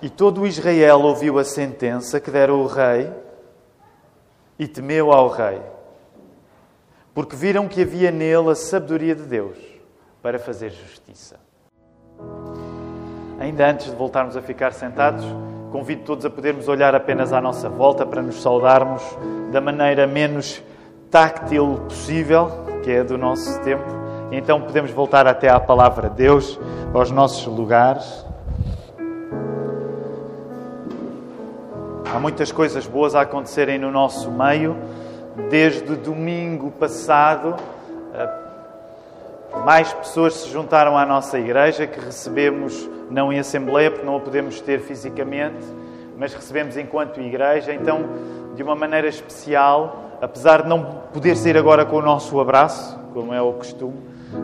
E todo Israel ouviu a sentença que dera o rei e temeu ao rei, porque viram que havia nele a sabedoria de Deus para fazer justiça. Ainda antes de voltarmos a ficar sentados, convido todos a podermos olhar apenas à nossa volta para nos saudarmos da maneira menos táctil possível, que é do nosso tempo. Então podemos voltar até à palavra de Deus, aos nossos lugares. Há muitas coisas boas a acontecerem no nosso meio. Desde domingo passado, eh, mais pessoas se juntaram à nossa igreja que recebemos não em assembleia, porque não a podemos ter fisicamente, mas recebemos enquanto igreja. Então, de uma maneira especial, apesar de não poder ser agora com o nosso abraço, como é o costume,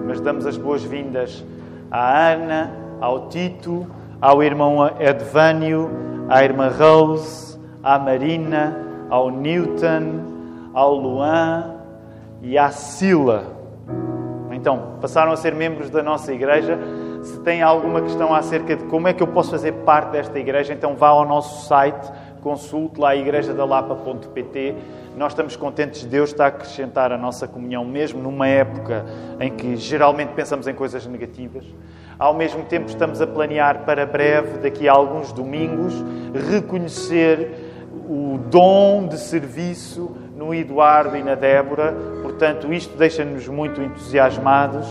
mas damos as boas-vindas à Ana, ao Tito, ao irmão Edvânio, à irmã Rose, à Marina, ao Newton, ao Luan e à Sila. Então, passaram a ser membros da nossa igreja. Se tem alguma questão acerca de como é que eu posso fazer parte desta igreja, então vá ao nosso site, consulte lá igrejadalapa.pt nós estamos contentes de Deus estar a acrescentar a nossa comunhão, mesmo numa época em que geralmente pensamos em coisas negativas. Ao mesmo tempo, estamos a planear para breve, daqui a alguns domingos, reconhecer o dom de serviço no Eduardo e na Débora. Portanto, isto deixa-nos muito entusiasmados.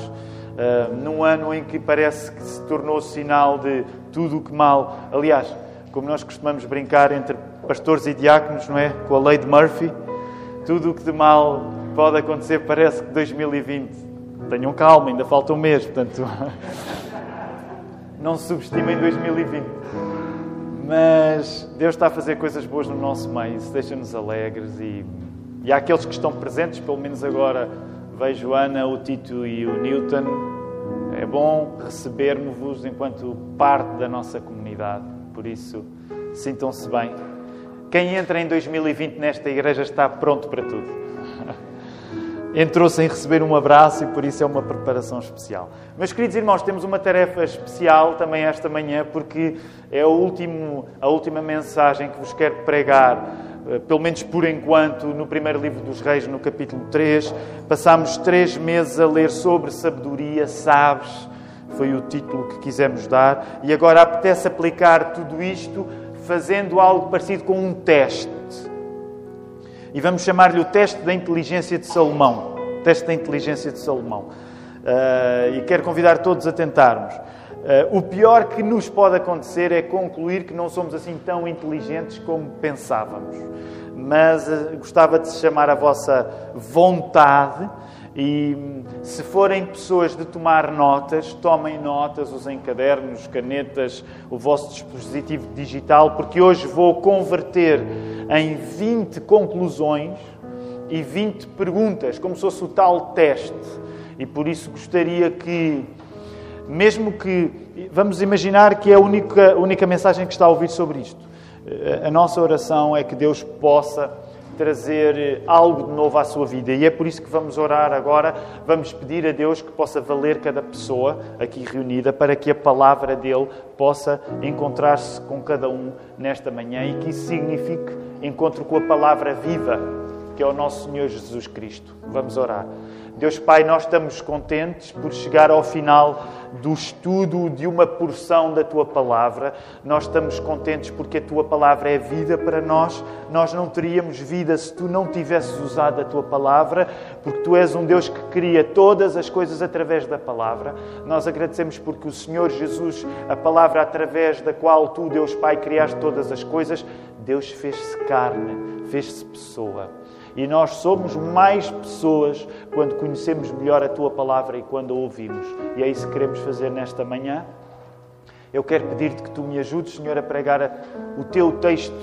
Uh, num ano em que parece que se tornou sinal de tudo o que mal. Aliás, como nós costumamos brincar entre pastores e diáconos, não é? Com a lei de Murphy tudo o que de mal pode acontecer parece que 2020. Tenham calma, ainda falta um mês, portanto. não subestimem 2020. Mas Deus está a fazer coisas boas no nosso meio, isso deixa-nos alegres e, e há aqueles que estão presentes, pelo menos agora vejo Ana, o Tito e o Newton. É bom recebermos-vos enquanto parte da nossa comunidade, por isso sintam-se bem. Quem entra em 2020 nesta igreja está pronto para tudo. Entrou sem receber um abraço e por isso é uma preparação especial. Meus queridos irmãos, temos uma tarefa especial também esta manhã, porque é último, a última mensagem que vos quero pregar, eh, pelo menos por enquanto, no primeiro livro dos Reis, no capítulo 3. Passámos três meses a ler sobre sabedoria, sabes? Foi o título que quisemos dar. E agora apetece aplicar tudo isto fazendo algo parecido com um teste. E vamos chamar-lhe o teste da inteligência de Salomão. Teste da inteligência de Salomão. Uh, e quero convidar todos a tentarmos. Uh, o pior que nos pode acontecer é concluir que não somos assim tão inteligentes como pensávamos. Mas uh, gostava de chamar a vossa vontade e se forem pessoas de tomar notas, tomem notas, usem cadernos, canetas, o vosso dispositivo digital, porque hoje vou converter em 20 conclusões e 20 perguntas, como se fosse o tal teste. E por isso gostaria que, mesmo que, vamos imaginar que é a única, única mensagem que está a ouvir sobre isto. A nossa oração é que Deus possa trazer eh, algo de novo à sua vida. E é por isso que vamos orar agora. Vamos pedir a Deus que possa valer cada pessoa aqui reunida para que a palavra dele possa encontrar-se com cada um nesta manhã e que isso signifique encontro com a palavra viva, que é o nosso Senhor Jesus Cristo. Vamos orar. Deus Pai, nós estamos contentes por chegar ao final do estudo de uma porção da tua palavra. Nós estamos contentes porque a tua palavra é vida para nós. Nós não teríamos vida se tu não tivesses usado a tua palavra, porque tu és um Deus que cria todas as coisas através da palavra. Nós agradecemos porque o Senhor Jesus, a palavra através da qual tu, Deus Pai, criaste todas as coisas, Deus fez-se carne, fez-se pessoa. E nós somos mais pessoas quando conhecemos melhor a tua palavra e quando a ouvimos. E é isso que queremos fazer nesta manhã. Eu quero pedir-te que tu me ajudes, Senhor, a pregar o teu texto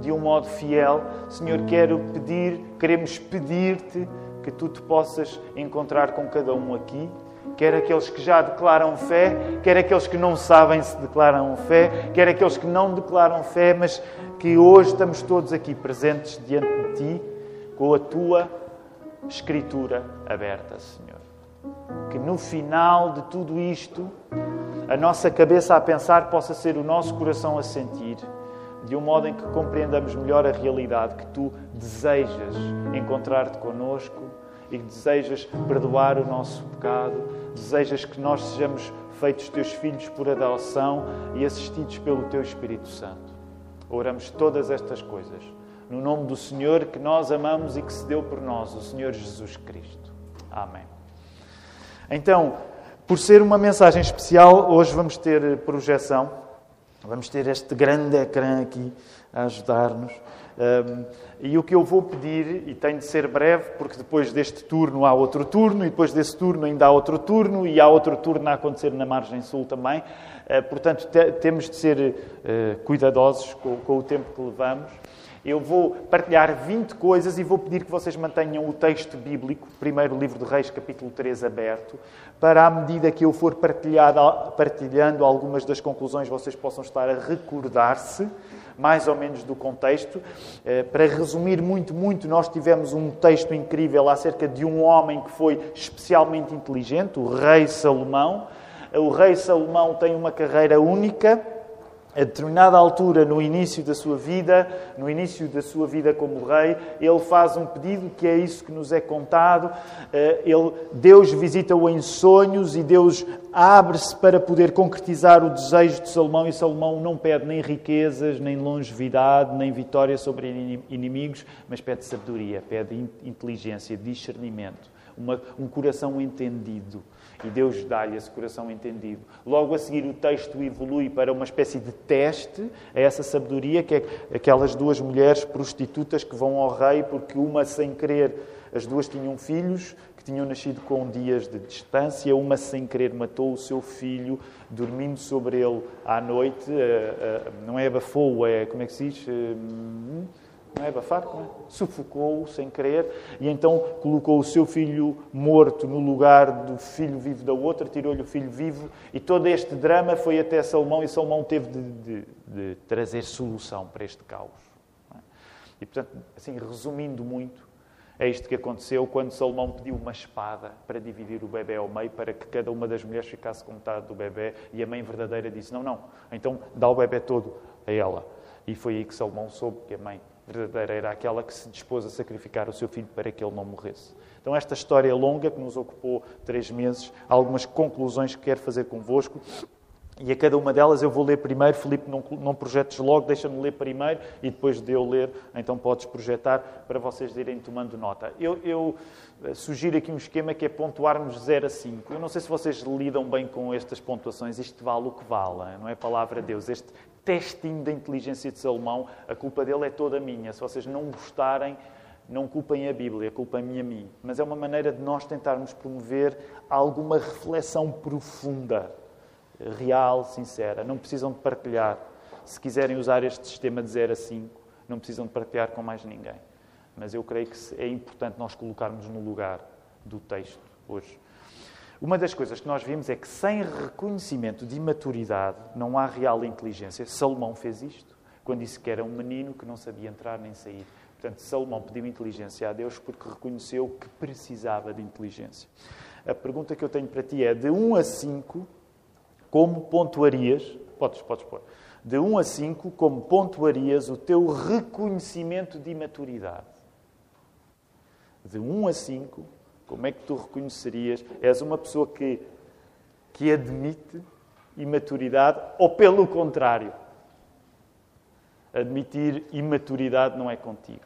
de um modo fiel. Senhor, quero pedir, queremos pedir-te que tu te possas encontrar com cada um aqui quer aqueles que já declaram fé, quer aqueles que não sabem se declaram fé, quer aqueles que não declaram fé, mas que hoje estamos todos aqui presentes diante de Ti com a tua Escritura aberta, Senhor. Que no final de tudo isto a nossa cabeça a pensar possa ser o nosso coração a sentir, de um modo em que compreendamos melhor a realidade que tu desejas encontrar-te conosco e que desejas perdoar o nosso pecado, desejas que nós sejamos feitos teus filhos por adoção e assistidos pelo teu Espírito Santo. Oramos todas estas coisas no nome do Senhor que nós amamos e que se deu por nós, o Senhor Jesus Cristo. Amém. Então, por ser uma mensagem especial, hoje vamos ter projeção, vamos ter este grande ecrã aqui a ajudar-nos. Um, e o que eu vou pedir, e tem de ser breve, porque depois deste turno há outro turno, e depois desse turno ainda há outro turno, e há outro turno a acontecer na margem sul também. Uh, portanto, te, temos de ser uh, cuidadosos com, com o tempo que levamos. Eu vou partilhar 20 coisas e vou pedir que vocês mantenham o texto bíblico, primeiro livro de Reis, capítulo 3, aberto, para à medida que eu for partilhando algumas das conclusões, vocês possam estar a recordar-se mais ou menos do contexto. Eh, para resumir muito, muito, nós tivemos um texto incrível acerca de um homem que foi especialmente inteligente, o rei Salomão. O rei Salomão tem uma carreira única a determinada altura, no início da sua vida, no início da sua vida como rei, ele faz um pedido que é isso que nos é contado. Eh, ele, Deus visita-o em sonhos e Deus abre-se para poder concretizar o desejo de Salomão. E Salomão não pede nem riquezas, nem longevidade, nem vitória sobre inimigos, mas pede sabedoria, pede inteligência, discernimento, uma, um coração entendido. E Deus dá-lhe esse coração entendido. Logo a seguir, o texto evolui para uma espécie de teste a essa sabedoria, que é aquelas duas mulheres prostitutas que vão ao rei, porque uma, sem querer, as duas tinham filhos que tinham nascido com dias de distância, uma, sem querer, matou o seu filho, dormindo sobre ele à noite. Eh, eh, não é abafou, é. Como é que se diz? Não é abafar, não é? Sufocou-o sem querer e então colocou o seu filho morto no lugar do filho vivo da outra, tirou-lhe o filho vivo e todo este drama foi até Salomão e Salomão teve de, de, de trazer solução para este caos. É? E portanto, assim, resumindo muito, é isto que aconteceu quando Salomão pediu uma espada para dividir o bebê ao meio, para que cada uma das mulheres ficasse com metade do bebê, e a mãe verdadeira disse: Não, não, então dá o bebê todo a ela. E foi aí que Salomão soube que a mãe verdadeira era aquela que se dispôs a sacrificar o seu filho para que ele não morresse. Então, esta história longa, que nos ocupou três meses, há algumas conclusões que quero fazer convosco. E a cada uma delas eu vou ler primeiro. Filipe, não, não projetes logo, deixa-me ler primeiro e depois de eu ler, então podes projetar para vocês irem tomando nota. Eu, eu eh, sugiro aqui um esquema que é pontuarmos 0 a 5. Eu não sei se vocês lidam bem com estas pontuações. Isto vale o que vale, não é palavra de Deus. Este testinho da inteligência de Salomão, a culpa dele é toda minha. Se vocês não gostarem, não culpem a Bíblia, culpem-me a mim. Mas é uma maneira de nós tentarmos promover alguma reflexão profunda, real, sincera. Não precisam de partilhar. Se quiserem usar este sistema de 0 a 5, não precisam de partilhar com mais ninguém. Mas eu creio que é importante nós colocarmos no lugar do texto hoje. Uma das coisas que nós vimos é que sem reconhecimento de imaturidade não há real inteligência. Salomão fez isto quando disse que era um menino que não sabia entrar nem sair. Portanto, Salomão pediu inteligência a Deus porque reconheceu que precisava de inteligência. A pergunta que eu tenho para ti é: de 1 a 5, como pontuarias? Podes, podes pôr. De 1 a 5, como pontuarias o teu reconhecimento de imaturidade? De 1 a 5, como é que tu reconhecerias? És uma pessoa que, que admite imaturidade ou, pelo contrário, admitir imaturidade não é contigo?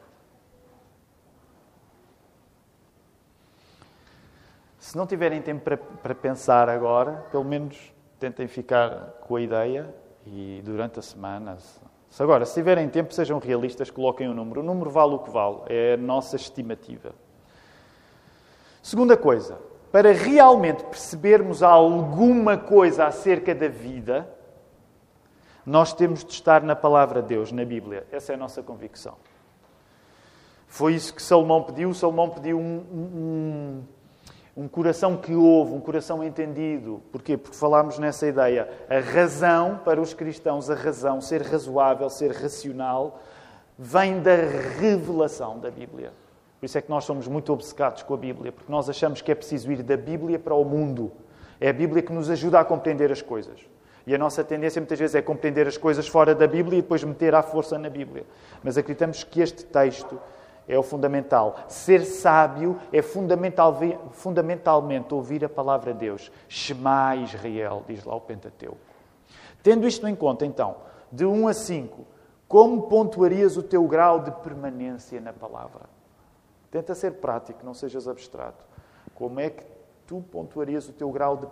Se não tiverem tempo para, para pensar agora, pelo menos tentem ficar com a ideia e durante a semana. Se agora, se tiverem tempo, sejam realistas, coloquem o um número. O número vale o que vale, é a nossa estimativa. Segunda coisa, para realmente percebermos alguma coisa acerca da vida, nós temos de estar na palavra de Deus, na Bíblia. Essa é a nossa convicção. Foi isso que Salomão pediu. Salomão pediu um, um, um coração que ouve, um coração entendido. Porquê? Porque falámos nessa ideia. A razão, para os cristãos, a razão, ser razoável, ser racional, vem da revelação da Bíblia. Por isso é que nós somos muito obcecados com a Bíblia, porque nós achamos que é preciso ir da Bíblia para o mundo. É a Bíblia que nos ajuda a compreender as coisas. E a nossa tendência muitas vezes é compreender as coisas fora da Bíblia e depois meter à força na Bíblia. Mas acreditamos que este texto é o fundamental. Ser sábio é fundamental, fundamentalmente ouvir a palavra de Deus. Shema Israel, diz lá o Pentateuco. Tendo isto em conta, então, de 1 a 5, como pontuarias o teu grau de permanência na palavra? Tenta ser prático, não sejas abstrato. Como é que tu pontuarias o teu grau de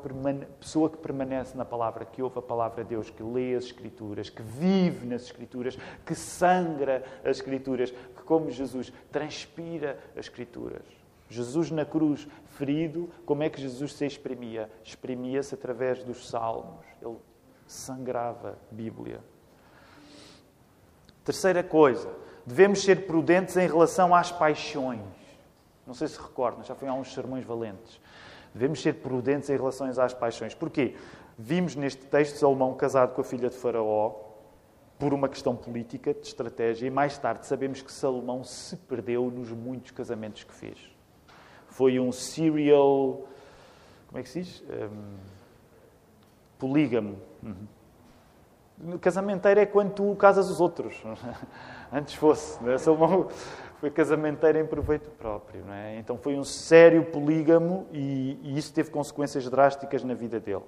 pessoa que permanece na palavra, que ouve a palavra de Deus, que lê as Escrituras, que vive nas Escrituras, que sangra as Escrituras, que, como Jesus, transpira as Escrituras? Jesus na cruz, ferido, como é que Jesus se exprimia? Exprimia-se através dos salmos. Ele sangrava Bíblia. Terceira coisa, devemos ser prudentes em relação às paixões. Não sei se recordam, já foi há uns sermões valentes. Devemos ser prudentes em relação às paixões. Porquê? Vimos neste texto Salomão casado com a filha de Faraó por uma questão política, de estratégia, e mais tarde sabemos que Salomão se perdeu nos muitos casamentos que fez. Foi um serial. Como é que se diz? Um, polígamo. Uhum. Casamenteiro é quando tu casas os outros. Antes fosse. Né? Salomão foi casamenteiro em proveito próprio. Não é? Então foi um sério polígamo e, e isso teve consequências drásticas na vida dele.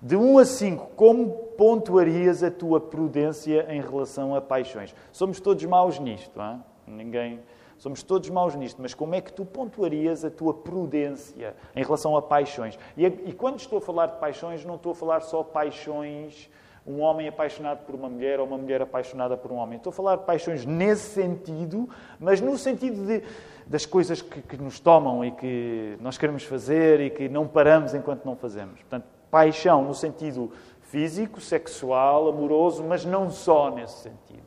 De 1 a 5, como pontuarias a tua prudência em relação a paixões? Somos todos maus nisto, não é? Ninguém. Somos todos maus nisto, mas como é que tu pontuarias a tua prudência em relação a paixões? E, e quando estou a falar de paixões, não estou a falar só paixões um homem apaixonado por uma mulher ou uma mulher apaixonada por um homem. Estou a falar de paixões nesse sentido, mas no sentido de, das coisas que, que, nos tomam e que nós queremos fazer e que não paramos enquanto não fazemos. Portanto, paixão no sentido físico, sexual, amoroso, mas não só nesse sentido.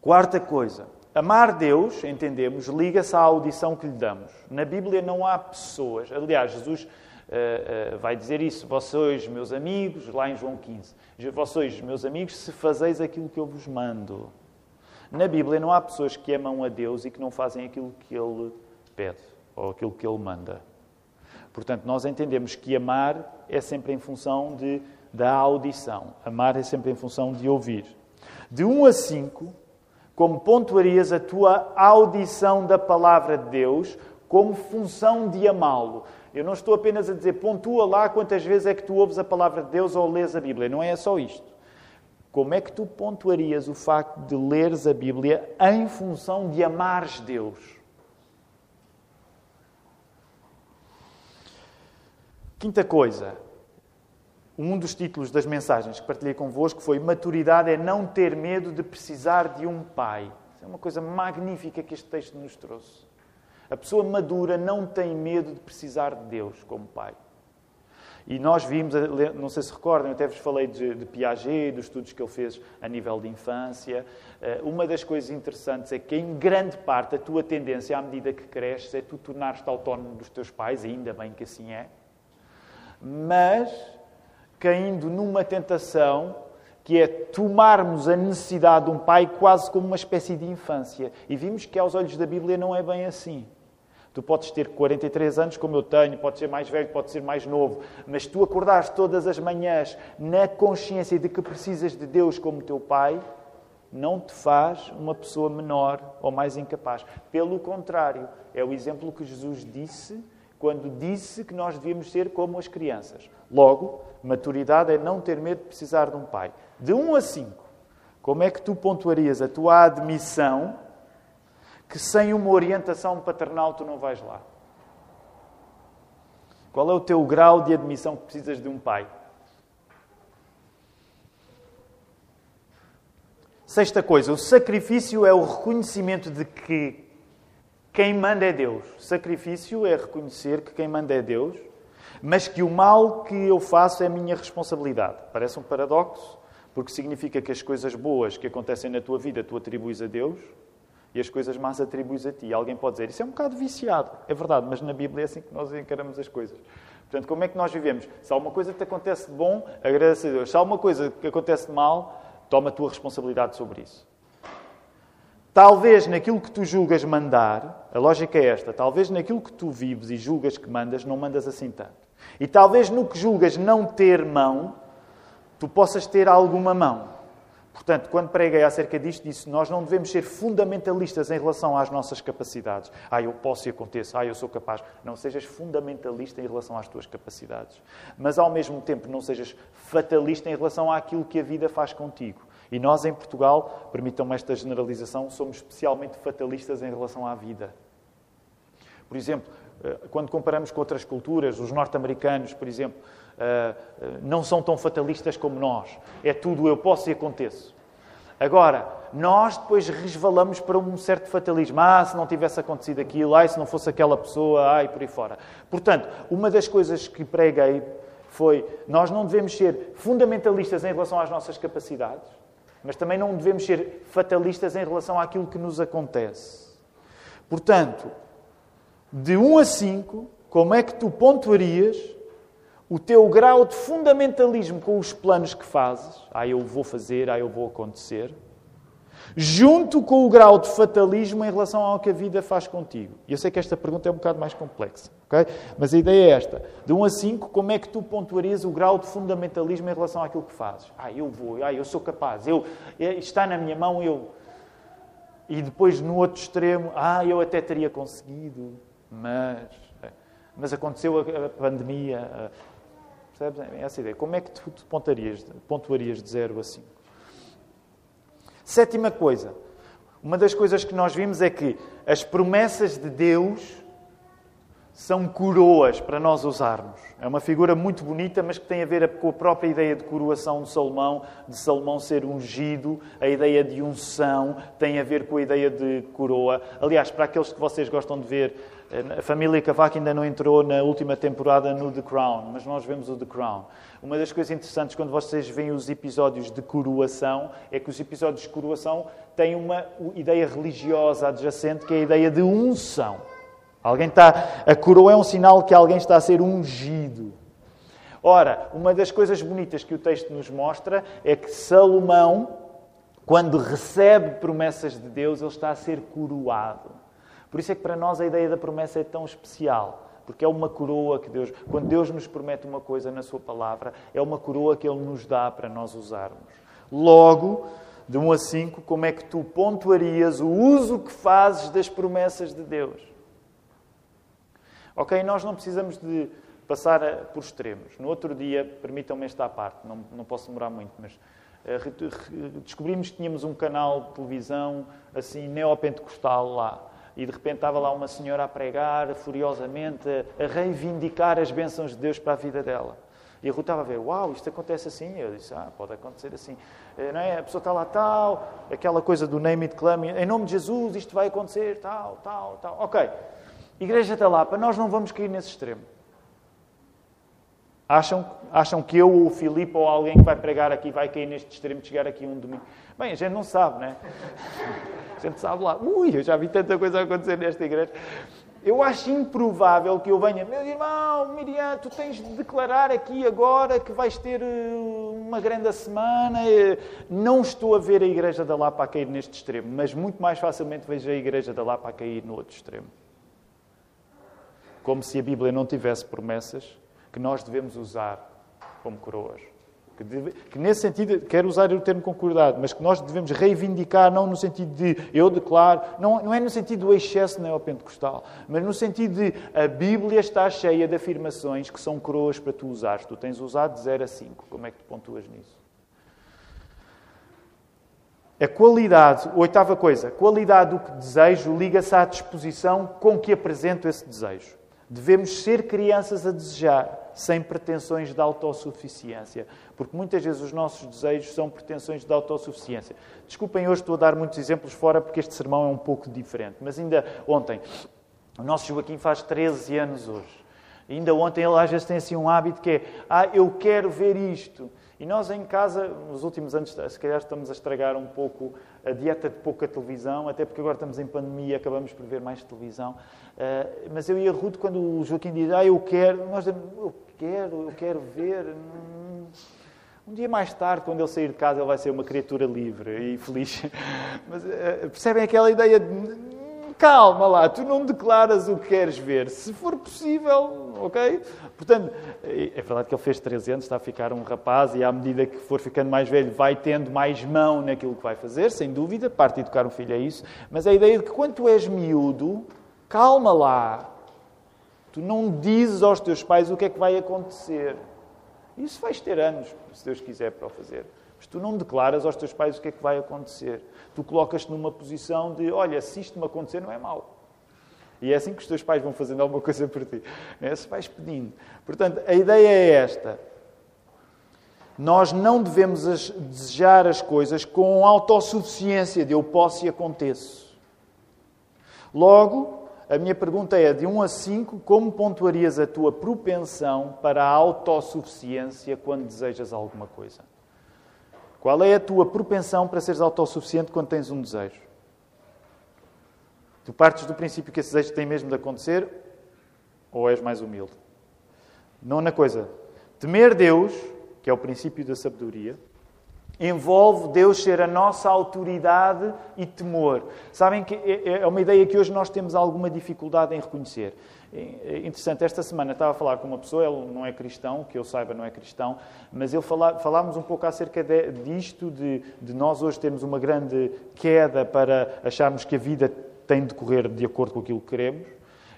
Quarta coisa. Amar Deus, entendemos, liga-se à audição que lhe damos. Na Bíblia não há pessoas. Aliás, Jesus uh, uh, vai dizer isso. Vós sois meus amigos, lá em João 15. Vós sois meus amigos se fazeis aquilo que eu vos mando. Na Bíblia não há pessoas que amam a Deus e que não fazem aquilo que Ele pede ou aquilo que Ele manda. Portanto, nós entendemos que amar é sempre em função de, da audição. Amar é sempre em função de ouvir. De 1 a 5, como pontuarias a tua audição da palavra de Deus como função de amá-lo? Eu não estou apenas a dizer pontua lá quantas vezes é que tu ouves a palavra de Deus ou lês a Bíblia. Não é só isto. Como é que tu pontuarias o facto de leres a Bíblia em função de amares Deus? Quinta coisa, um dos títulos das mensagens que partilhei convosco foi Maturidade é não ter medo de precisar de um pai. É uma coisa magnífica que este texto nos trouxe. A pessoa madura não tem medo de precisar de Deus como Pai. E nós vimos, não sei se recordam, eu até vos falei de, de Piaget, dos estudos que ele fez a nível de infância. Eh, uma das coisas interessantes é que, em grande parte, a tua tendência, à medida que cresces, é tu tornar-te autónomo dos teus pais, ainda bem que assim é, mas caindo numa tentação que é tomarmos a necessidade de um pai quase como uma espécie de infância. E vimos que, aos olhos da Bíblia, não é bem assim. Tu podes ter 43 anos, como eu tenho, pode ser mais velho, pode ser mais novo, mas tu acordares todas as manhãs na consciência de que precisas de Deus como teu Pai, não te faz uma pessoa menor ou mais incapaz. Pelo contrário, é o exemplo que Jesus disse quando disse que nós devíamos ser como as crianças. Logo, maturidade é não ter medo de precisar de um pai. De 1 a 5, como é que tu pontuarias a tua admissão que sem uma orientação paternal tu não vais lá? Qual é o teu grau de admissão que precisas de um pai? Sexta coisa, o sacrifício é o reconhecimento de que quem manda é Deus. Sacrifício é reconhecer que quem manda é Deus, mas que o mal que eu faço é minha responsabilidade. Parece um paradoxo, porque significa que as coisas boas que acontecem na tua vida tu atribuis a Deus, e as coisas más atribuis a ti. Alguém pode dizer, isso é um bocado viciado. É verdade, mas na Bíblia é assim que nós encaramos as coisas. Portanto, como é que nós vivemos? Se há uma coisa que te acontece de bom, agradece a Deus. Se há uma coisa que acontece de mal, toma a tua responsabilidade sobre isso. Talvez naquilo que tu julgas mandar, a lógica é esta, talvez naquilo que tu vives e julgas que mandas, não mandas assim tanto. E talvez no que julgas não ter mão, tu possas ter alguma mão. Portanto, quando preguei acerca disto, disse nós não devemos ser fundamentalistas em relação às nossas capacidades. Ah, eu posso e aconteço. Ah, eu sou capaz. Não sejas fundamentalista em relação às tuas capacidades. Mas, ao mesmo tempo, não sejas fatalista em relação àquilo que a vida faz contigo. E nós, em Portugal, permitam-me esta generalização, somos especialmente fatalistas em relação à vida. Por exemplo, quando comparamos com outras culturas, os norte-americanos, por exemplo, eh, eh, não são tão fatalistas como nós. É tudo eu posso e aconteço. Agora, nós depois resvalamos para um certo fatalismo. Ah, se não tivesse acontecido aquilo, ai, se não fosse aquela pessoa, ai, por aí fora. Portanto, uma das coisas que preguei foi: nós não devemos ser fundamentalistas em relação às nossas capacidades, mas também não devemos ser fatalistas em relação àquilo que nos acontece. Portanto, de 1 a 5, como é que tu pontuarias o teu grau de fundamentalismo com os planos que fazes? Ah, eu vou fazer, ah, eu vou acontecer. Junto com o grau de fatalismo em relação ao que a vida faz contigo. E eu sei que esta pergunta é um bocado mais complexa, ok? Mas a ideia é esta. De 1 a 5, como é que tu pontuarias o grau de fundamentalismo em relação àquilo que fazes? Ah, eu vou, ah, eu sou capaz, eu, é, está na minha mão, eu... E depois, no outro extremo, ah, eu até teria conseguido, mas... É, mas aconteceu a, a pandemia... A, percebes? É essa ideia. Como é que tu pontuarias, pontuarias de 0 a 5? Sétima coisa. Uma das coisas que nós vimos é que as promessas de Deus são coroas para nós usarmos. É uma figura muito bonita, mas que tem a ver com a própria ideia de coroação de Salomão, de Salomão ser ungido, a ideia de unção tem a ver com a ideia de coroa. Aliás, para aqueles que vocês gostam de ver, a família Cavaco ainda não entrou na última temporada no The Crown, mas nós vemos o The Crown. Uma das coisas interessantes quando vocês veem os episódios de coroação é que os episódios de coroação têm uma ideia religiosa adjacente, que é a ideia de unção. Alguém está. A coroa é um sinal que alguém está a ser ungido. Ora, uma das coisas bonitas que o texto nos mostra é que Salomão, quando recebe promessas de Deus, ele está a ser coroado. Por isso é que para nós a ideia da promessa é tão especial. Porque é uma coroa que Deus, quando Deus nos promete uma coisa na Sua palavra, é uma coroa que Ele nos dá para nós usarmos. Logo, de 1 a 5, como é que tu pontuarias o uso que fazes das promessas de Deus? Ok, nós não precisamos de passar por extremos. No outro dia, permitam-me esta parte, não, não posso demorar muito, mas uh, descobrimos que tínhamos um canal de televisão assim neopentecostal lá. E de repente estava lá uma senhora a pregar furiosamente, a, reivindicar as bênçãos de Deus para a vida dela. E a Ruth estava a ver, uau, isto acontece assim. Eu disse, ah, pode acontecer assim. Eh, não é? A pessoa está lá, tal, aquela coisa do name it, claim, em nome de Jesus, isto vai acontecer, tal, tal, tal. Ok. Igreja da Lapa, nós não vamos cair nesse extremo. Acham, acham que eu ou o Filipe ou alguém que vai pregar aqui vai cair neste extremo de chegar aqui um domingo? Bem, a gente não sabe, né? A gente sabe lá. Ui, eu já vi tanta coisa acontecer nesta igreja. Eu acho improvável que eu venha, meu irmão, Miriam, tu tens de declarar aqui agora que vais ter eh, uma grande semana. Não estou a ver a Igreja da Lapa a cair neste extremo, mas muito mais facilmente vejo a Igreja da Lapa a cair no outro extremo como se a Bíblia não tivesse promessas que nós devemos usar como coroas. Que, deve, que, nesse sentido, quero usar o termo concordado, mas que nós devemos reivindicar, não no sentido de eu declaro, não, não é no sentido do excesso neopentecostal, mas no sentido de a Bíblia está cheia de afirmações que são coroas para tu usares. Tu tens usado de 0 a 5. Como é que tu pontuas nisso? A qualidade, oitava coisa, a qualidade do que desejo liga-se à disposição com que apresento esse desejo. Devemos ser crianças a desejar, sem pretensões de autossuficiência. Porque muitas vezes os nossos desejos são pretensões de autossuficiência. Desculpem, hoje estou a dar muitos exemplos fora porque este sermão é um pouco diferente. Mas ainda ontem, o nosso Joaquim faz 13 anos hoje. Ainda ontem ele às vezes tem assim um hábito que é: Ah, eu quero ver isto. E nós em casa, nos últimos anos, se calhar estamos a estragar um pouco a dieta de pouca televisão, até porque agora estamos em pandemia e acabamos por ver mais televisão. Uh, mas eu e a quando o Joaquim diz, ah, eu quero, nós dizemos, quero, eu quero ver. Hum, Um dia mais tarde, quando ele sair de casa, ele vai ser uma criatura livre e feliz. Mas uh, percebem aquela ideia de calma lá, tu não declaras o que queres ver, se for possível, ok? Portanto, é verdade que ele fez 13 anos, está a ficar um rapaz e à medida que for ficando mais velho vai tendo mais mão naquilo que vai fazer, sem dúvida, parte de educar um filho é isso, mas a ideia de que quando tu és miúdo, calma lá, tu não dizes aos teus pais o que é que vai acontecer. Isso vais ter anos, se Deus quiser, para o fazer. Mas tu não declaras aos teus pais o que é que vai acontecer. Tu colocas-te numa posição de, olha, se isto me acontecer, não é mau. E é assim que os teus pais vão fazendo alguma coisa por ti. É? Se vais pedindo. Portanto, a ideia é esta. Nós não devemos as, desejar as coisas com autossuficiência de eu posso e aconteço. Logo, a minha pergunta é: de 1 a 5, como pontuarias a tua propensão para a autossuficiência quando desejas alguma coisa? Qual é a tua propensão para seres autossuficiente quando tens um desejo? Tu partes do princípio que esse desejo tem mesmo de acontecer ou és mais humilde? Nona coisa, temer Deus, que é o princípio da sabedoria, envolve Deus ser a nossa autoridade e temor. Sabem que é, é uma ideia que hoje nós temos alguma dificuldade em reconhecer. É interessante, esta semana estava a falar com uma pessoa, ele não é cristão, que eu saiba não é cristão, mas ele fala, falámos um pouco acerca de, disto, de, de nós hoje termos uma grande queda para acharmos que a vida tem de correr de acordo com aquilo que queremos.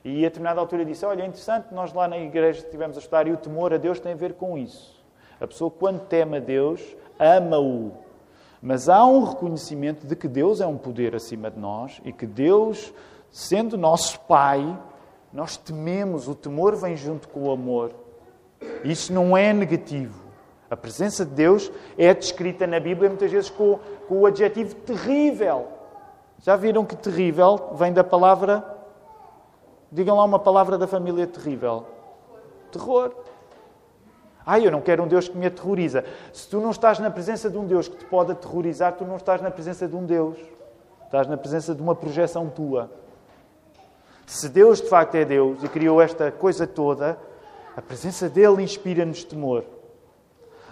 E a determinada altura disse: Olha, é interessante, nós lá na igreja estivemos a estudar e o temor a Deus tem a ver com isso. A pessoa, quando teme a Deus, ama-o. Mas há um reconhecimento de que Deus é um poder acima de nós e que Deus, sendo nosso Pai, nós tememos, o temor vem junto com o amor. Isso não é negativo. A presença de Deus é descrita na Bíblia muitas vezes com, com o adjetivo terrível. Já viram que terrível vem da palavra. Digam lá uma palavra da família terrível: terror. Ai, eu não quero um Deus que me aterroriza. Se tu não estás na presença de um Deus que te pode aterrorizar, tu não estás na presença de um Deus. Estás na presença de uma projeção tua. Se Deus de facto é Deus e criou esta coisa toda, a presença dele inspira-nos temor.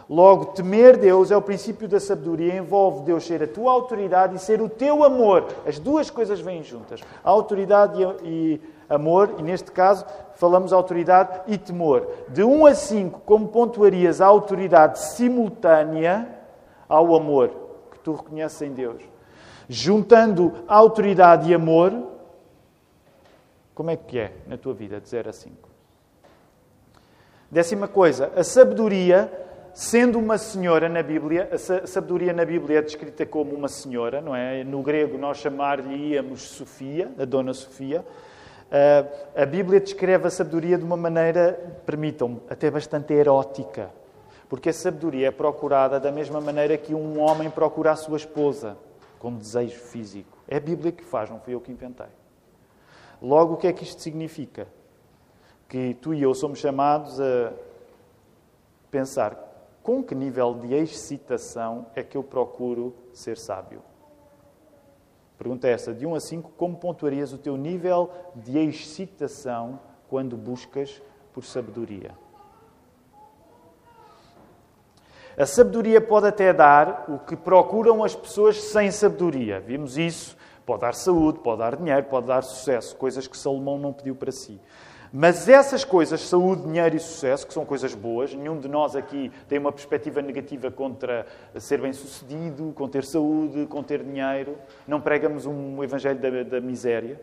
Logo, temer Deus é o princípio da sabedoria, envolve Deus ser a tua autoridade e ser o teu amor. As duas coisas vêm juntas. A autoridade e amor, e neste caso falamos autoridade e temor. De 1 a 5, como pontuarias a autoridade simultânea ao amor que tu reconheces em Deus? Juntando autoridade e amor, como é que é na tua vida, de 0 a 5? Décima coisa, a sabedoria, sendo uma senhora na Bíblia, a sabedoria na Bíblia é descrita como uma senhora, não é? No grego nós chamar-lhe-íamos Sofia, a Dona Sofia. A Bíblia descreve a sabedoria de uma maneira, permitam-me, até bastante erótica. Porque a sabedoria é procurada da mesma maneira que um homem procura a sua esposa, com desejo físico. É a Bíblia que faz, não fui eu que inventei. Logo, o que é que isto significa? Que tu e eu somos chamados a pensar com que nível de excitação é que eu procuro ser sábio? Pergunta essa, de 1 a 5, como pontuarias o teu nível de excitação quando buscas por sabedoria? A sabedoria pode até dar o que procuram as pessoas sem sabedoria. Vimos isso Pode dar saúde, pode dar dinheiro, pode dar sucesso, coisas que Salomão não pediu para si. Mas essas coisas, saúde, dinheiro e sucesso, que são coisas boas, nenhum de nós aqui tem uma perspectiva negativa contra ser bem-sucedido, com ter saúde, com ter dinheiro. Não pregamos um evangelho da, da miséria.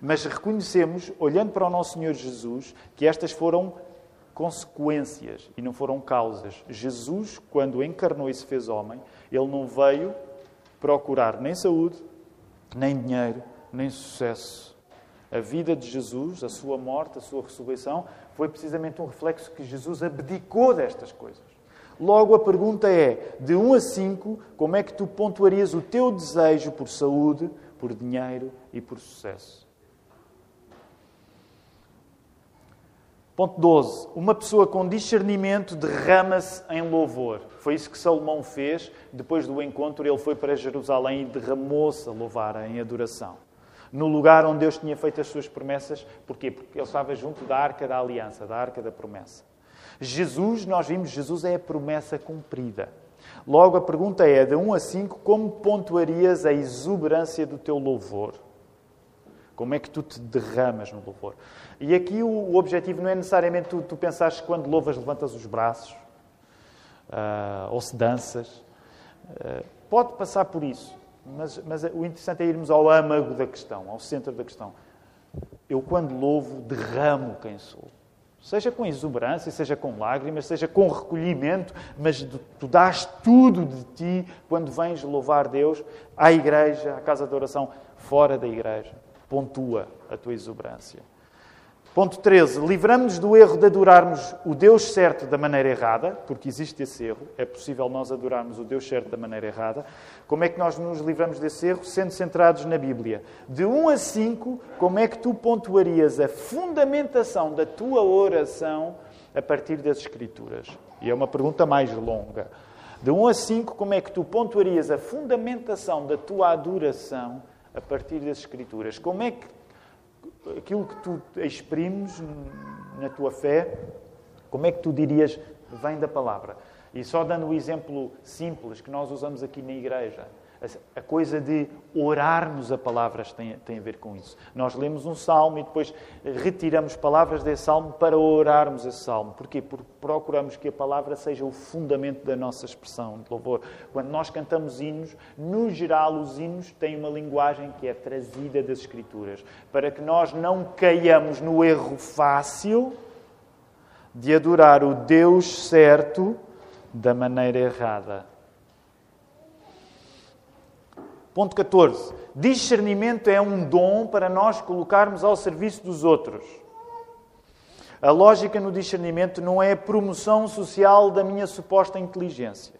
Mas reconhecemos, olhando para o nosso Senhor Jesus, que estas foram consequências e não foram causas. Jesus, quando encarnou e se fez homem, ele não veio procurar nem saúde, nem dinheiro, nem sucesso. A vida de Jesus, a sua morte, a sua ressurreição, foi precisamente um reflexo que Jesus abdicou destas coisas. Logo, a pergunta é: de 1 a 5, como é que tu pontuarias o teu desejo por saúde, por dinheiro e por sucesso? Ponto 12. Uma pessoa com discernimento derrama-se em louvor. Foi isso que Salomão fez. Depois do encontro, ele foi para Jerusalém e derramou-se a louvar em adoração. No lugar onde Deus tinha feito as suas promessas. Porquê? Porque ele estava junto da arca da aliança, da arca da promessa. Jesus, nós vimos, Jesus é a promessa cumprida. Logo, a pergunta é, de 1 a 5, como pontuarias a exuberância do teu louvor? Como é que tu te derramas no louvor? E aqui o, objetivo não é necessariamente tu, tu pensares que quando louvas levantas os braços, uh, ou se danças. Uh, pode passar por isso, mas, mas o interessante é irmos ao âmago da questão, ao centro da questão. Eu, quando louvo, derramo quem sou. Seja com exuberância, seja com lágrimas, seja com recolhimento, mas tu dás tudo de ti quando vens louvar Deus à igreja, à casa de oração, fora da igreja. Pontua a tua exuberância. Ponto 13. Livramos-nos do erro de adorarmos o Deus certo da maneira errada, porque existe esse erro. É possível nós adorarmos o Deus certo da maneira errada. Como é que nós nos livramos desse erro? Sendo centrados na Bíblia. De 1 a 5, como é que tu pontuarias a fundamentação da tua oração a partir das Escrituras? E é uma pergunta mais longa. De 1 a 5, como é que tu pontuarias a fundamentação da tua adoração a partir das Escrituras? Como é que aquilo que tu exprimes na tua fé, como é que tu dirias vem da palavra? E só dando o exemplo simples que nós usamos aqui na igreja, a coisa de orarmos a palavras tem, tem a ver com isso. Nós lemos um salmo e depois retiramos palavras desse salmo para orarmos esse salmo. Porquê? Porque procuramos que a palavra seja o fundamento da nossa expressão de louvor. Quando nós cantamos hinos, no geral, os hinos têm uma linguagem que é trazida das Escrituras, para que nós não caiamos no erro fácil de adorar o Deus certo da maneira errada. Ponto 14. Discernimento é um dom para nós colocarmos ao serviço dos outros. A lógica no discernimento não é a promoção social da minha suposta inteligência.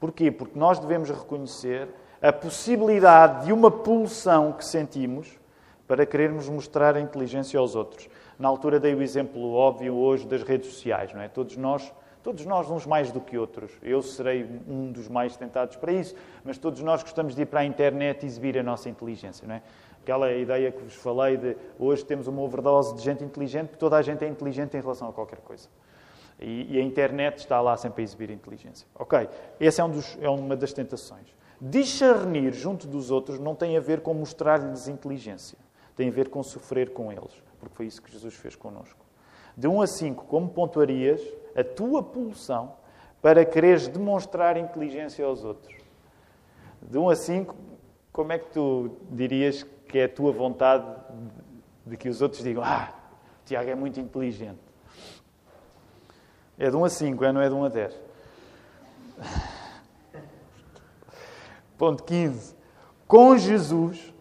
Porquê? Porque nós devemos reconhecer a possibilidade de uma pulsão que sentimos para querermos mostrar a inteligência aos outros. Na altura dei o exemplo óbvio hoje das redes sociais, não é? Todos nós Todos nós, uns mais do que outros. Eu serei um dos mais tentados para isso, mas todos nós gostamos de ir para a internet e exibir a nossa inteligência, não é? Aquela ideia que vos falei de hoje temos uma overdose de gente inteligente, porque toda a gente é inteligente em relação a qualquer coisa. E, e a internet está lá sempre a exibir a inteligência. Ok, essa é, um dos, é uma das tentações. Discernir junto dos outros não tem a ver com mostrar-lhes inteligência, tem a ver com sofrer com eles, porque foi isso que Jesus fez connosco. De 1 a 5, como pontuarias a tua pulsão para quereres demonstrar inteligência aos outros? De 1 a 5, como é que tu dirias que é a tua vontade de que os outros digam: Ah, Tiago é muito inteligente? É de 1 a 5, é, não é de 1 a 10. Ponto 15. Com Jesus,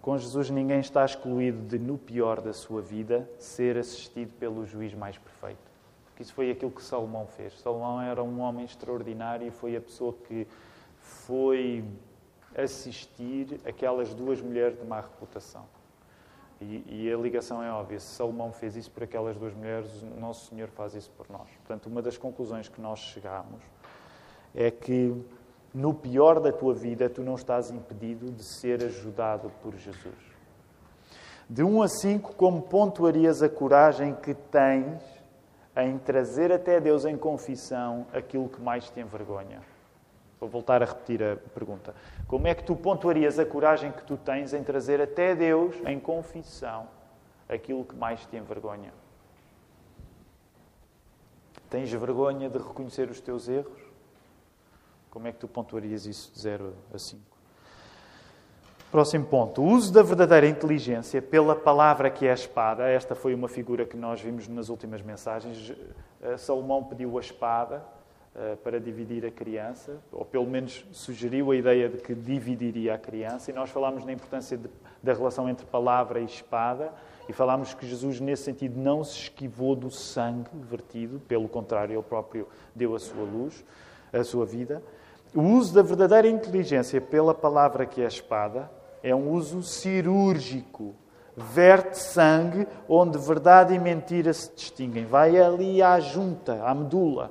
com Jesus ninguém está excluído de, no pior da sua vida, ser assistido pelo juiz mais perfeito. Porque isso foi aquilo que Salomão fez. Salomão era um homem extraordinário e foi a pessoa que foi assistir aquelas duas mulheres de má reputação. E, e, a ligação é óbvia. Se Salomão fez isso por aquelas duas mulheres, o Nosso Senhor faz isso por nós. Portanto, uma das conclusões que nós chegamos é que no pior da tua vida tu não estás impedido de ser ajudado por Jesus. De 1 a 5, como pontuarias a coragem que tens em trazer até Deus em confissão aquilo que mais te envergonha? Vou voltar a repetir a pergunta. Como é que tu pontuarias a coragem que tu tens em trazer até Deus em confissão aquilo que mais te envergonha? Tens vergonha de reconhecer os teus erros? Como é que tu pontuarias isso de 0 a 5? Próximo ponto. O uso da verdadeira inteligência pela palavra que é a espada. Esta foi uma figura que nós vimos nas últimas mensagens. Eh, Salomão pediu a espada eh, para dividir a criança, ou pelo menos sugeriu a ideia de que dividiria a criança, e nós falámos na importância de, da relação entre palavra e espada, e falámos que Jesus, nesse sentido, não se esquivou do sangue vertido, pelo contrário, ele próprio deu a sua luz, a sua vida. O uso da verdadeira inteligência pela palavra que é a espada é um uso cirúrgico. Verte sangue onde verdade e mentira se distinguem. Vai ali à junta, à medula.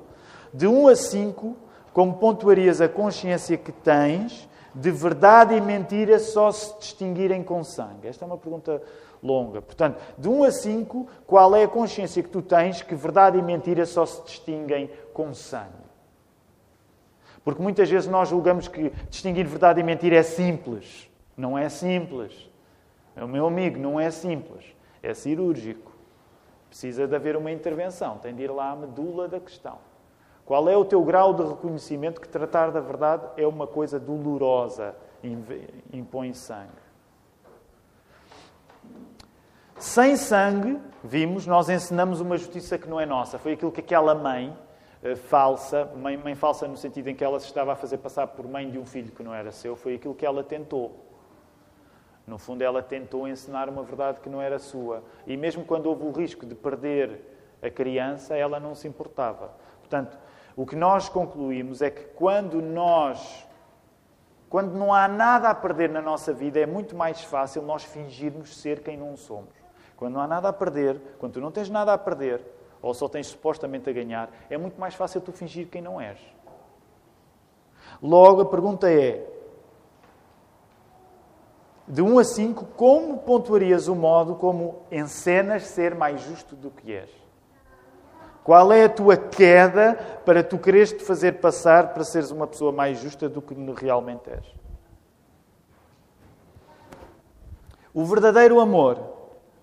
De 1 a 5, como pontuarias a consciência que tens de verdade e mentira só se distinguirem com sangue? Esta é uma pergunta longa. Portanto, de 1 a 5, qual é a consciência que tu tens que verdade e mentira só se distinguem com sangue? Porque muitas vezes nós julgamos que distinguir verdade e mentira é simples. Não é simples. O meu amigo, não é simples. É cirúrgico. Precisa de haver uma intervenção. Tem de ir lá à medula da questão. Qual é o teu grau de reconhecimento que tratar da verdade é uma coisa dolorosa, impõe sangue? Sem sangue, vimos, nós ensinamos uma justiça que não é nossa. Foi aquilo que aquela mãe falsa, mãe, mãe falsa no sentido em que ela se estava a fazer passar por mãe de um filho que não era seu, foi aquilo que ela tentou. No fundo, ela tentou ensinar uma verdade que não era sua. E mesmo quando houve o risco de perder a criança, ela não se importava. Portanto, o que nós concluímos é que quando nós quando não há nada a perder na nossa vida, é muito mais fácil nós fingirmos ser quem não somos. Quando não há nada a perder, quando tu não tens nada a perder, ou só tens supostamente a ganhar, é muito mais fácil tu fingir quem não és. Logo, a pergunta é: de 1 a 5, como pontuarias o modo como encenas ser mais justo do que és? Qual é a tua queda para tu quereres te fazer passar para seres uma pessoa mais justa do que realmente és? O verdadeiro amor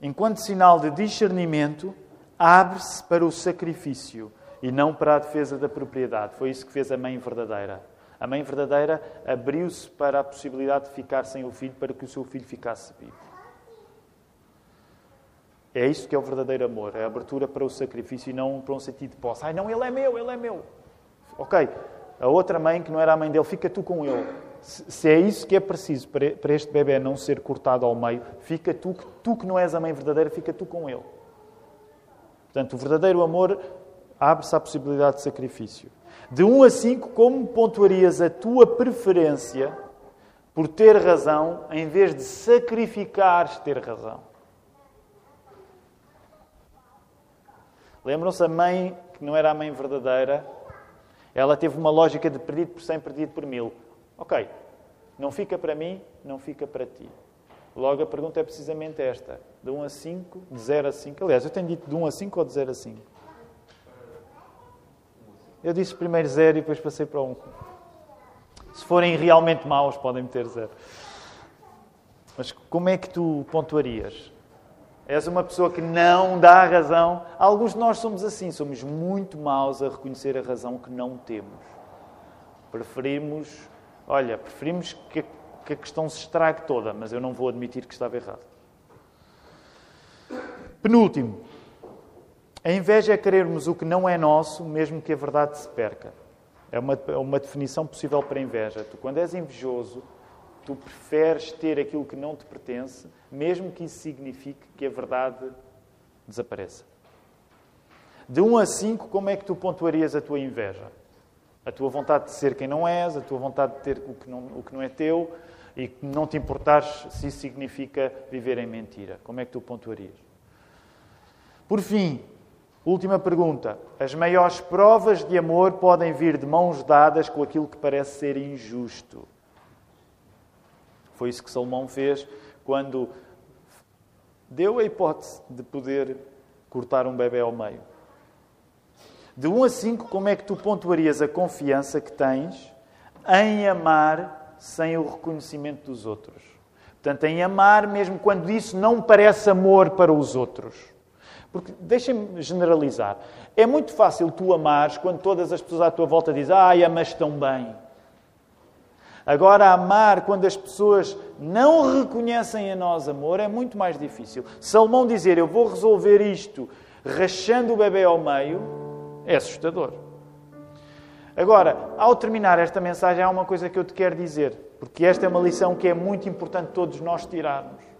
enquanto sinal de discernimento, abre-se para o sacrifício e não para a defesa da propriedade. Foi isso que fez a mãe verdadeira. A mãe verdadeira abriu-se para a possibilidade de ficar sem o filho para que o seu filho ficasse vivo. É isso que é o verdadeiro amor, é a abertura para o sacrifício e não para um sentido de posse. Ai, não, ele é meu, ele é meu. Ok, a outra mãe, que não era a mãe dele, fica tu com ele se é isso que é preciso para este bebê não ser cortado ao meio, fica tu, tu que não és a mãe verdadeira, fica tu com ele. Portanto, o verdadeiro amor abre-se à possibilidade de sacrifício. De 1 a 5, como pontuarias a tua preferência por ter razão em vez de sacrificares ter razão? Lembram-se a mãe que não era a mãe verdadeira? Ela teve uma lógica de perdido por 100, perdido por mil. Ok, não fica para mim, não fica para ti. Logo, a pergunta é precisamente esta: de 1 a 5, de 0 a 5. Aliás, eu tenho dito de 1 a 5 ou de 0 a 5? Eu disse primeiro 0 e depois passei para 1. Se forem realmente maus, podem meter 0. Mas como é que tu pontuarias? És uma pessoa que não dá razão. Alguns de nós somos assim, somos muito maus a reconhecer a razão que não temos. Preferimos olha, preferimos que, que a questão se estrague toda, mas eu não vou admitir que estava errado. Penúltimo, a inveja é querermos o que não é nosso, mesmo que a verdade se perca. É uma, é uma definição possível para a inveja. Tu, quando és invejoso, tu preferes ter aquilo que não te pertence, mesmo que isso signifique que a verdade desapareça. De 1 a 5, como é que tu pontuarias a tua inveja? A tua vontade de ser quem não és, a tua vontade de ter o que não, o que não é teu e não te importares se isso significa viver em mentira. Como é que tu pontuarias? Por fim, última pergunta. As maiores provas de amor podem vir de mãos dadas com aquilo que parece ser injusto. Foi isso que Salomão fez quando deu a hipótese de poder cortar um bebê ao meio. De 1 a 5, como é que tu pontuarias a confiança que tens em amar sem o reconhecimento dos outros? Portanto, em amar mesmo quando isso não parece amor para os outros. Porque, deixem-me generalizar, é muito fácil tu amares quando todas as pessoas à tua volta dizem ai, amas tão bem. Agora, amar quando as pessoas não reconhecem a nós amor é muito mais difícil. Salomão dizer, eu vou resolver isto rachando o bebê ao meio, é assustador. Agora, ao terminar esta mensagem, há uma coisa que eu te quero dizer, porque esta é uma lição que é muito importante todos nós tirarmos.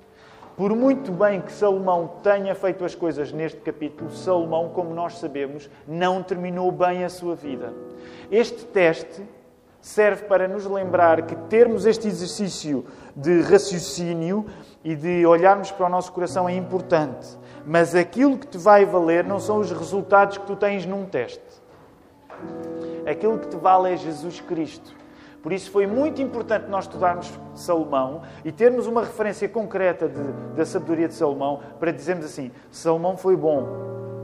Por muito bem que Salomão tenha feito as coisas neste capítulo, Salomão, como nós sabemos, não terminou bem a sua vida. Este teste serve para nos lembrar que termos este exercício de raciocínio e de olharmos para o nosso coração é importante. Mas aquilo que te vai valer não são os resultados que tu tens num teste. Aquilo que te vale é Jesus Cristo. Por isso foi muito importante nós estudarmos Salomão e termos uma referência concreta de, da sabedoria de Salomão para dizermos assim: Salomão foi bom,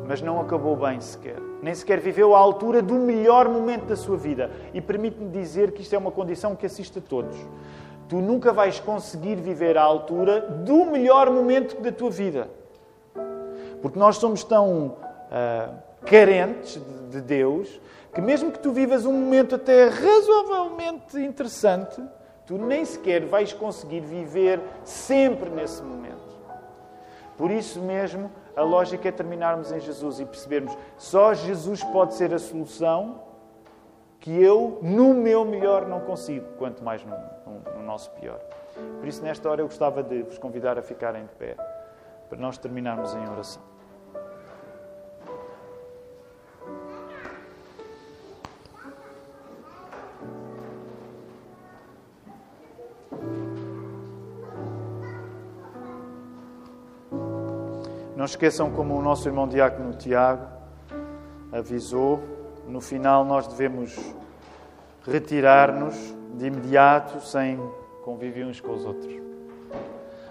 mas não acabou bem sequer. Nem sequer viveu à altura do melhor momento da sua vida. E permite-me dizer que isto é uma condição que assiste a todos. Tu nunca vais conseguir viver à altura do melhor momento da tua vida. Porque nós somos tão uh, carentes de Deus que, mesmo que tu vivas um momento até razoavelmente interessante, tu nem sequer vais conseguir viver sempre nesse momento. Por isso mesmo, a lógica é terminarmos em Jesus e percebermos só Jesus pode ser a solução que eu, no meu melhor, não consigo, quanto mais no, no, no nosso pior. Por isso, nesta hora, eu gostava de vos convidar a ficarem de pé para nós terminarmos em oração. Esqueçam como o nosso irmão diácono Tiago avisou, no final nós devemos retirar-nos de imediato, sem conviver uns com os outros.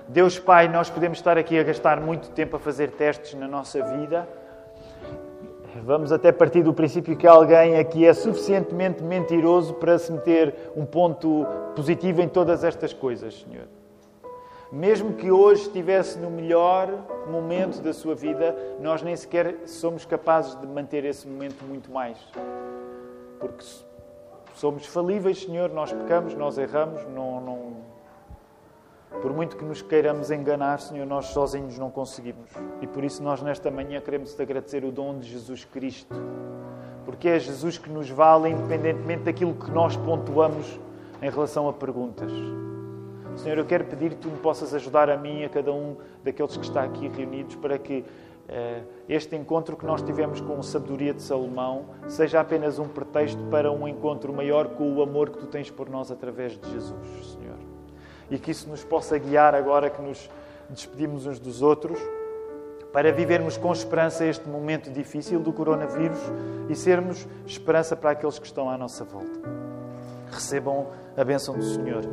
Deus Pai, nós podemos estar aqui a gastar muito tempo a fazer testes na nossa vida. Vamos até partir do princípio que alguém aqui é suficientemente mentiroso para se meter um ponto positivo em todas estas coisas, Senhor. Mesmo que hoje estivesse no melhor momento da sua vida, nós nem sequer somos capazes de manter esse momento muito mais. Porque somos falíveis, Senhor, nós pecamos, nós erramos, não, não... por muito que nos queiramos enganar, Senhor, nós sozinhos não conseguimos. E por isso nós nesta manhã queremos te agradecer o dom de Jesus Cristo. Porque é Jesus que nos vale, independentemente daquilo que nós pontuamos em relação a perguntas. Senhor, eu quero pedir que tu me possas ajudar a mim e a cada um daqueles que está aqui reunidos para que uh, este encontro que nós tivemos com a sabedoria de Salomão seja apenas um pretexto para um encontro maior com o amor que tu tens por nós através de Jesus, Senhor. E que isso nos possa guiar agora que nos despedimos uns dos outros para vivermos com esperança este momento difícil do coronavírus e sermos esperança para aqueles que estão à nossa volta. Recebam a bênção do Senhor.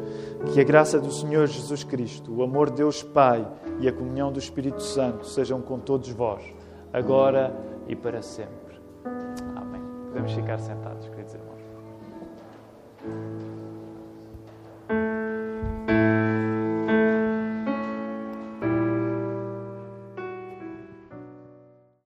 Que a graça do Senhor Jesus Cristo, o amor de Deus Pai e a comunhão do Espírito Santo sejam com todos vós, agora e para sempre. Amém. Podemos ficar sentados.